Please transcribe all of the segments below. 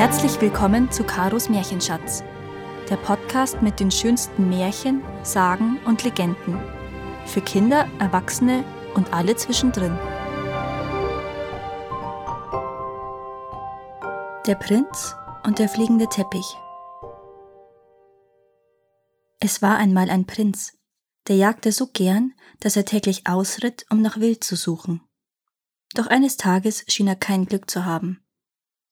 Herzlich willkommen zu Karos Märchenschatz, der Podcast mit den schönsten Märchen, Sagen und Legenden. Für Kinder, Erwachsene und alle zwischendrin. Der Prinz und der fliegende Teppich. Es war einmal ein Prinz, der jagte so gern, dass er täglich ausritt, um nach Wild zu suchen. Doch eines Tages schien er kein Glück zu haben.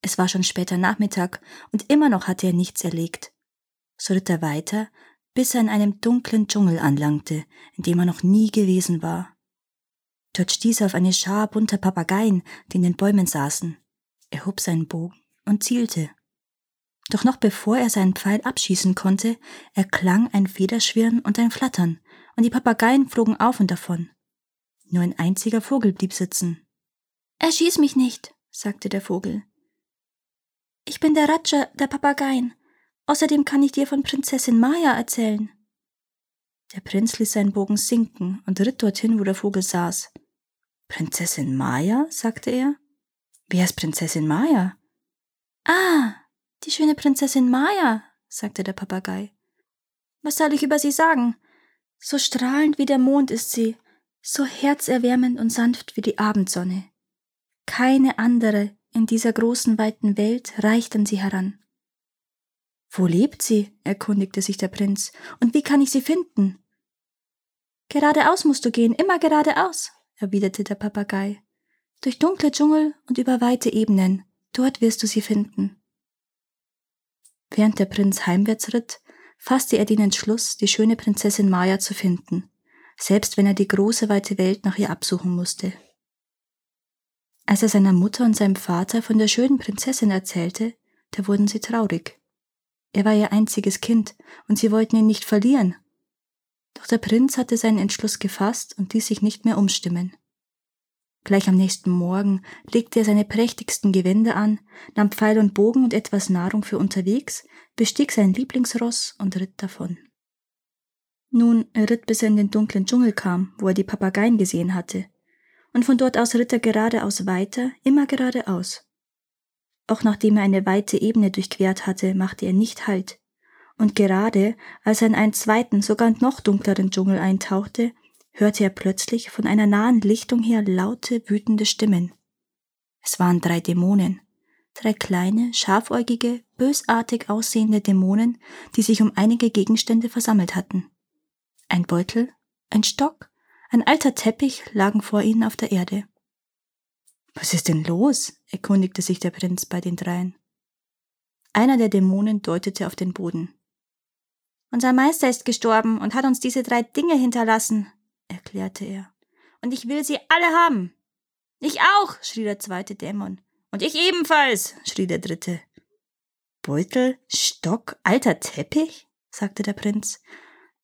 Es war schon später Nachmittag und immer noch hatte er nichts erlegt. So ritt er weiter, bis er in einem dunklen Dschungel anlangte, in dem er noch nie gewesen war. Dort stieß er auf eine Schar bunter Papageien, die in den Bäumen saßen. Er hob seinen Bogen und zielte. Doch noch bevor er seinen Pfeil abschießen konnte, erklang ein Federschwirren und ein Flattern, und die Papageien flogen auf und davon. Nur ein einziger Vogel blieb sitzen. Erschieß mich nicht, sagte der Vogel. Ich bin der Raja der Papageien. Außerdem kann ich dir von Prinzessin Maya erzählen. Der Prinz ließ seinen Bogen sinken und ritt dorthin, wo der Vogel saß. Prinzessin Maya? sagte er. Wer ist Prinzessin Maya? Ah, die schöne Prinzessin Maya, sagte der Papagei. Was soll ich über sie sagen? So strahlend wie der Mond ist sie, so herzerwärmend und sanft wie die Abendsonne. Keine andere in dieser großen weiten Welt reicht an sie heran. Wo lebt sie? erkundigte sich der Prinz. Und wie kann ich sie finden? Geradeaus musst du gehen, immer geradeaus, erwiderte der Papagei. Durch dunkle Dschungel und über weite Ebenen, dort wirst du sie finden. Während der Prinz heimwärts ritt, fasste er den Entschluss, die schöne Prinzessin Maya zu finden, selbst wenn er die große weite Welt nach ihr absuchen musste. Als er seiner Mutter und seinem Vater von der schönen Prinzessin erzählte, da wurden sie traurig. Er war ihr einziges Kind, und sie wollten ihn nicht verlieren. Doch der Prinz hatte seinen Entschluss gefasst und ließ sich nicht mehr umstimmen. Gleich am nächsten Morgen legte er seine prächtigsten Gewänder an, nahm Pfeil und Bogen und etwas Nahrung für unterwegs, bestieg sein Lieblingsross und ritt davon. Nun, er ritt bis er in den dunklen Dschungel kam, wo er die Papageien gesehen hatte, und von dort aus ritt er geradeaus weiter, immer geradeaus. Auch nachdem er eine weite Ebene durchquert hatte, machte er nicht Halt, und gerade als er in einen zweiten, sogar noch dunkleren Dschungel eintauchte, hörte er plötzlich von einer nahen Lichtung her laute, wütende Stimmen. Es waren drei Dämonen, drei kleine, scharfäugige, bösartig aussehende Dämonen, die sich um einige Gegenstände versammelt hatten. Ein Beutel, ein Stock, ein alter Teppich lagen vor ihnen auf der Erde. Was ist denn los? erkundigte sich der Prinz bei den dreien. Einer der Dämonen deutete auf den Boden. Unser Meister ist gestorben und hat uns diese drei Dinge hinterlassen, erklärte er. Und ich will sie alle haben. Ich auch, schrie der zweite Dämon. Und ich ebenfalls, schrie der dritte. Beutel, Stock, alter Teppich? sagte der Prinz.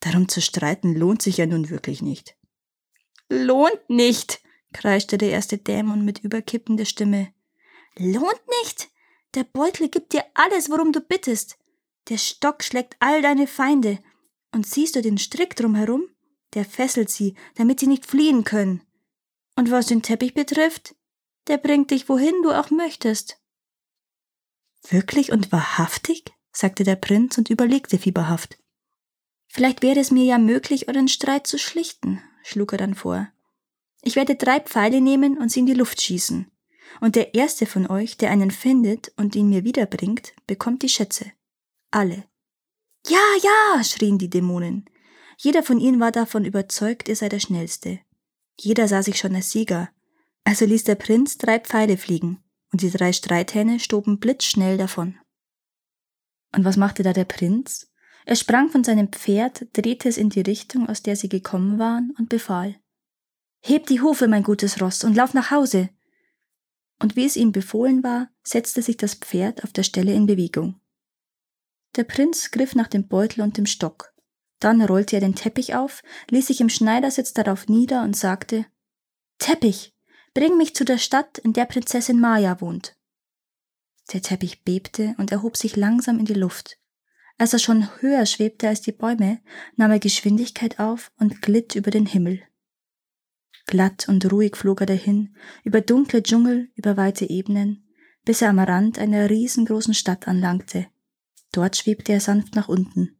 Darum zu streiten lohnt sich ja nun wirklich nicht. Lohnt nicht, kreischte der erste Dämon mit überkippender Stimme. Lohnt nicht? Der Beutel gibt dir alles, worum du bittest. Der Stock schlägt all deine Feinde. Und siehst du den Strick drumherum? Der fesselt sie, damit sie nicht fliehen können. Und was den Teppich betrifft, der bringt dich wohin du auch möchtest. Wirklich und wahrhaftig? sagte der Prinz und überlegte fieberhaft. Vielleicht wäre es mir ja möglich, euren Streit zu schlichten, schlug er dann vor. Ich werde drei Pfeile nehmen und sie in die Luft schießen. Und der erste von euch, der einen findet und ihn mir wiederbringt, bekommt die Schätze. Alle. Ja, ja, schrien die Dämonen. Jeder von ihnen war davon überzeugt, er sei der Schnellste. Jeder sah sich schon als Sieger. Also ließ der Prinz drei Pfeile fliegen, und die drei Streithähne stoben blitzschnell davon. Und was machte da der Prinz? Er sprang von seinem Pferd, drehte es in die Richtung, aus der sie gekommen waren, und befahl Heb die Hufe, mein gutes Ross, und lauf nach Hause. Und wie es ihm befohlen war, setzte sich das Pferd auf der Stelle in Bewegung. Der Prinz griff nach dem Beutel und dem Stock. Dann rollte er den Teppich auf, ließ sich im Schneidersitz darauf nieder und sagte Teppich, bring mich zu der Stadt, in der Prinzessin Maya wohnt. Der Teppich bebte und erhob sich langsam in die Luft. Als er schon höher schwebte als die Bäume, nahm er Geschwindigkeit auf und glitt über den Himmel. Glatt und ruhig flog er dahin, über dunkle Dschungel, über weite Ebenen, bis er am Rand einer riesengroßen Stadt anlangte. Dort schwebte er sanft nach unten.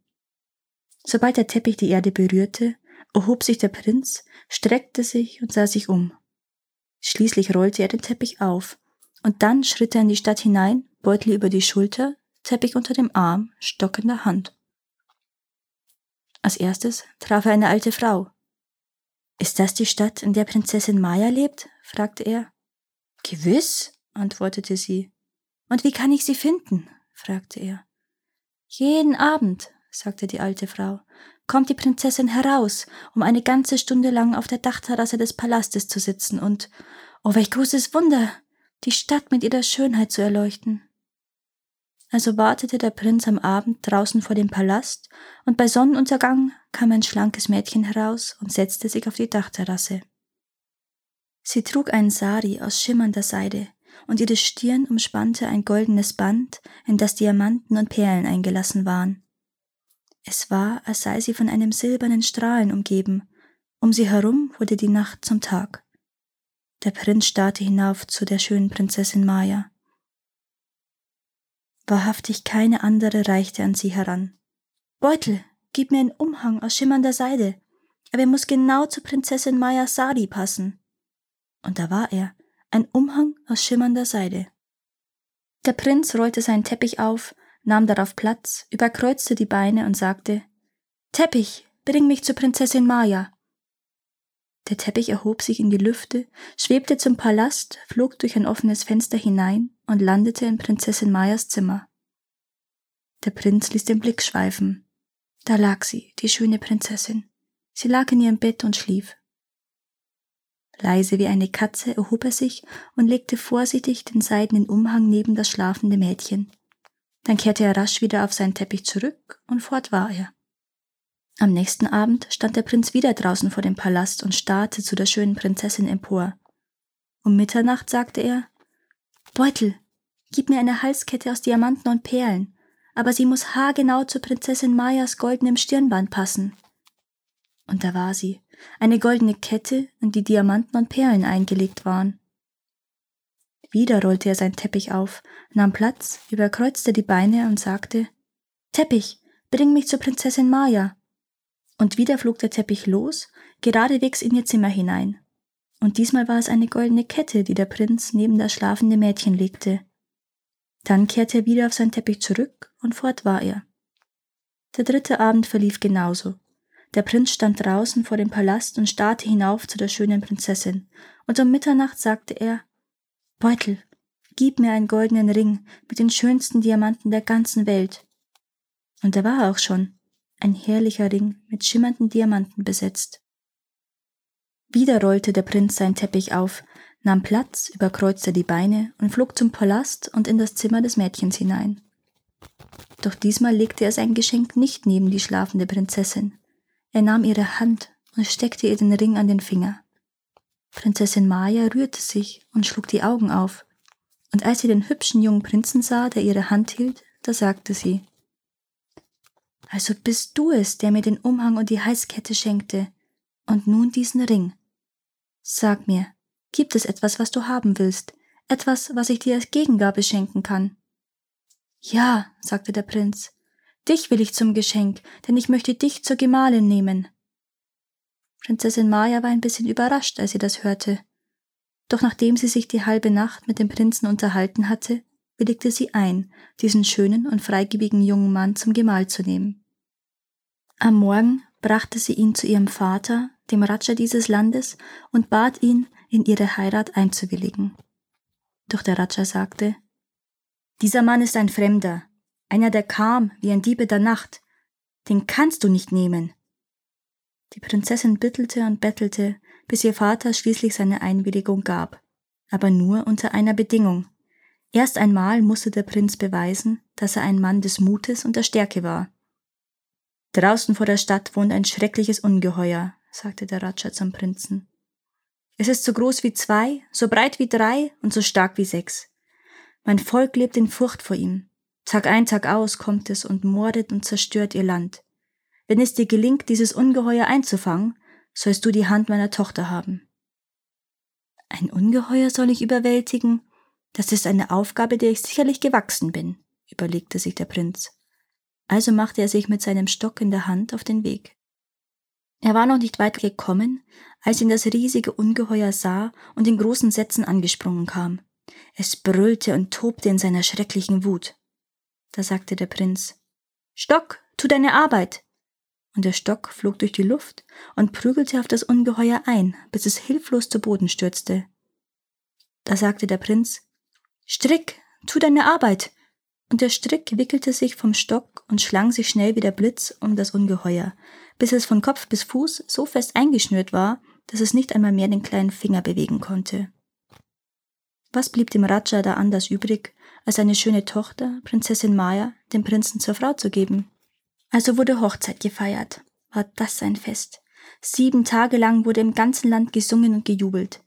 Sobald der Teppich die Erde berührte, erhob sich der Prinz, streckte sich und sah sich um. Schließlich rollte er den Teppich auf, und dann schritt er in die Stadt hinein, Beutel über die Schulter, Teppich unter dem Arm, Stock in der Hand. Als erstes traf er eine alte Frau. Ist das die Stadt, in der Prinzessin Maya lebt? fragte er. Gewiss, antwortete sie. Und wie kann ich sie finden? fragte er. Jeden Abend, sagte die alte Frau, kommt die Prinzessin heraus, um eine ganze Stunde lang auf der Dachterrasse des Palastes zu sitzen und, oh welch großes Wunder, die Stadt mit ihrer Schönheit zu erleuchten. Also wartete der Prinz am Abend draußen vor dem Palast, und bei Sonnenuntergang kam ein schlankes Mädchen heraus und setzte sich auf die Dachterrasse. Sie trug einen Sari aus schimmernder Seide, und ihre Stirn umspannte ein goldenes Band, in das Diamanten und Perlen eingelassen waren. Es war, als sei sie von einem silbernen Strahlen umgeben, um sie herum wurde die Nacht zum Tag. Der Prinz starrte hinauf zu der schönen Prinzessin Maya. Wahrhaftig keine andere reichte an sie heran. Beutel, gib mir einen Umhang aus schimmernder Seide, aber er muss genau zur Prinzessin Maya Sari passen. Und da war er, ein Umhang aus schimmernder Seide. Der Prinz rollte seinen Teppich auf, nahm darauf Platz, überkreuzte die Beine und sagte Teppich, bring mich zur Prinzessin Maya. Der Teppich erhob sich in die Lüfte, schwebte zum Palast, flog durch ein offenes Fenster hinein und landete in Prinzessin Mayas Zimmer. Der Prinz ließ den Blick schweifen. Da lag sie, die schöne Prinzessin. Sie lag in ihrem Bett und schlief. Leise wie eine Katze erhob er sich und legte vorsichtig den seidenen Umhang neben das schlafende Mädchen. Dann kehrte er rasch wieder auf seinen Teppich zurück und fort war er. Am nächsten Abend stand der Prinz wieder draußen vor dem Palast und starrte zu der schönen Prinzessin empor. Um Mitternacht sagte er Beutel, gib mir eine Halskette aus Diamanten und Perlen, aber sie muss haargenau zur Prinzessin Mayas goldenem Stirnband passen. Und da war sie, eine goldene Kette, in die Diamanten und Perlen eingelegt waren. Wieder rollte er seinen Teppich auf, nahm Platz, überkreuzte die Beine und sagte Teppich, bring mich zur Prinzessin Maya. Und wieder flog der Teppich los, geradewegs in ihr Zimmer hinein. Und diesmal war es eine goldene Kette, die der Prinz neben das schlafende Mädchen legte. Dann kehrte er wieder auf seinen Teppich zurück und fort war er. Der dritte Abend verlief genauso. Der Prinz stand draußen vor dem Palast und starrte hinauf zu der schönen Prinzessin, und um Mitternacht sagte er Beutel, gib mir einen goldenen Ring mit den schönsten Diamanten der ganzen Welt. Und er war auch schon, ein herrlicher Ring mit schimmernden Diamanten besetzt. Wieder rollte der Prinz seinen Teppich auf, nahm Platz, überkreuzte die Beine und flog zum Palast und in das Zimmer des Mädchens hinein. Doch diesmal legte er sein Geschenk nicht neben die schlafende Prinzessin, er nahm ihre Hand und steckte ihr den Ring an den Finger. Prinzessin Maya rührte sich und schlug die Augen auf, und als sie den hübschen jungen Prinzen sah, der ihre Hand hielt, da sagte sie Also bist du es, der mir den Umhang und die Halskette schenkte, und nun diesen Ring. Sag mir, gibt es etwas, was du haben willst, etwas, was ich dir als Gegengabe schenken kann? Ja, sagte der Prinz, Dich will ich zum Geschenk, denn ich möchte dich zur Gemahlin nehmen. Prinzessin Maya war ein bisschen überrascht, als sie das hörte. Doch nachdem sie sich die halbe Nacht mit dem Prinzen unterhalten hatte, willigte sie ein, diesen schönen und freigebigen jungen Mann zum Gemahl zu nehmen. Am Morgen brachte sie ihn zu ihrem Vater, dem Raja dieses Landes, und bat ihn, in ihre Heirat einzuwilligen. Doch der Raja sagte, Dieser Mann ist ein Fremder, einer, der kam wie ein Diebe der Nacht, den kannst du nicht nehmen. Die Prinzessin bittelte und bettelte, bis ihr Vater schließlich seine Einwilligung gab, aber nur unter einer Bedingung. Erst einmal musste der Prinz beweisen, dass er ein Mann des Mutes und der Stärke war. Draußen vor der Stadt wohnt ein schreckliches Ungeheuer, sagte der Raja zum Prinzen. Es ist so groß wie zwei, so breit wie drei und so stark wie sechs. Mein Volk lebt in Furcht vor ihm. Tag ein, Tag aus kommt es und mordet und zerstört ihr Land. Wenn es dir gelingt, dieses Ungeheuer einzufangen, sollst du die Hand meiner Tochter haben. Ein Ungeheuer soll ich überwältigen? Das ist eine Aufgabe, der ich sicherlich gewachsen bin, überlegte sich der Prinz. Also machte er sich mit seinem Stock in der Hand auf den Weg. Er war noch nicht weit gekommen, als ihn das riesige Ungeheuer sah und in großen Sätzen angesprungen kam. Es brüllte und tobte in seiner schrecklichen Wut. Da sagte der Prinz Stock, tu deine Arbeit. Und der Stock flog durch die Luft und prügelte auf das Ungeheuer ein, bis es hilflos zu Boden stürzte. Da sagte der Prinz Strick, tu deine Arbeit. Und der Strick wickelte sich vom Stock und schlang sich schnell wie der Blitz um das Ungeheuer, bis es von Kopf bis Fuß so fest eingeschnürt war, dass es nicht einmal mehr den kleinen Finger bewegen konnte. Was blieb dem Raja da anders übrig, als eine schöne Tochter, Prinzessin Maya, dem Prinzen zur Frau zu geben? Also wurde Hochzeit gefeiert. War das ein Fest. Sieben Tage lang wurde im ganzen Land gesungen und gejubelt.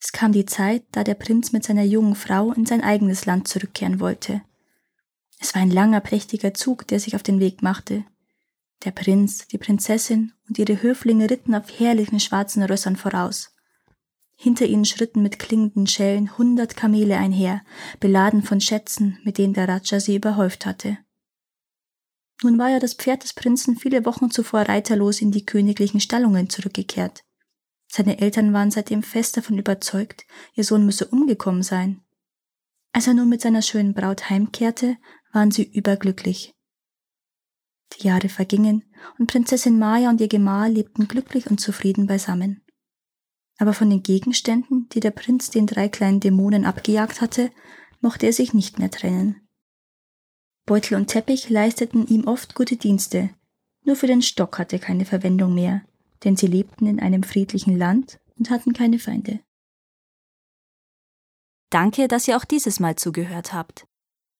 Es kam die Zeit, da der Prinz mit seiner jungen Frau in sein eigenes Land zurückkehren wollte. Es war ein langer, prächtiger Zug, der sich auf den Weg machte. Der Prinz, die Prinzessin und ihre Höflinge ritten auf herrlichen schwarzen Rössern voraus. Hinter ihnen schritten mit klingenden Schellen hundert Kamele einher, beladen von Schätzen, mit denen der Raja sie überhäuft hatte. Nun war ja das Pferd des Prinzen viele Wochen zuvor reiterlos in die königlichen Stallungen zurückgekehrt. Seine Eltern waren seitdem fest davon überzeugt, ihr Sohn müsse umgekommen sein. Als er nun mit seiner schönen Braut heimkehrte, waren sie überglücklich. Die Jahre vergingen und Prinzessin Maya und ihr Gemahl lebten glücklich und zufrieden beisammen. Aber von den Gegenständen, die der Prinz den drei kleinen Dämonen abgejagt hatte, mochte er sich nicht mehr trennen. Beutel und Teppich leisteten ihm oft gute Dienste, nur für den Stock hatte keine Verwendung mehr, denn sie lebten in einem friedlichen Land und hatten keine Feinde. Danke, dass ihr auch dieses Mal zugehört habt.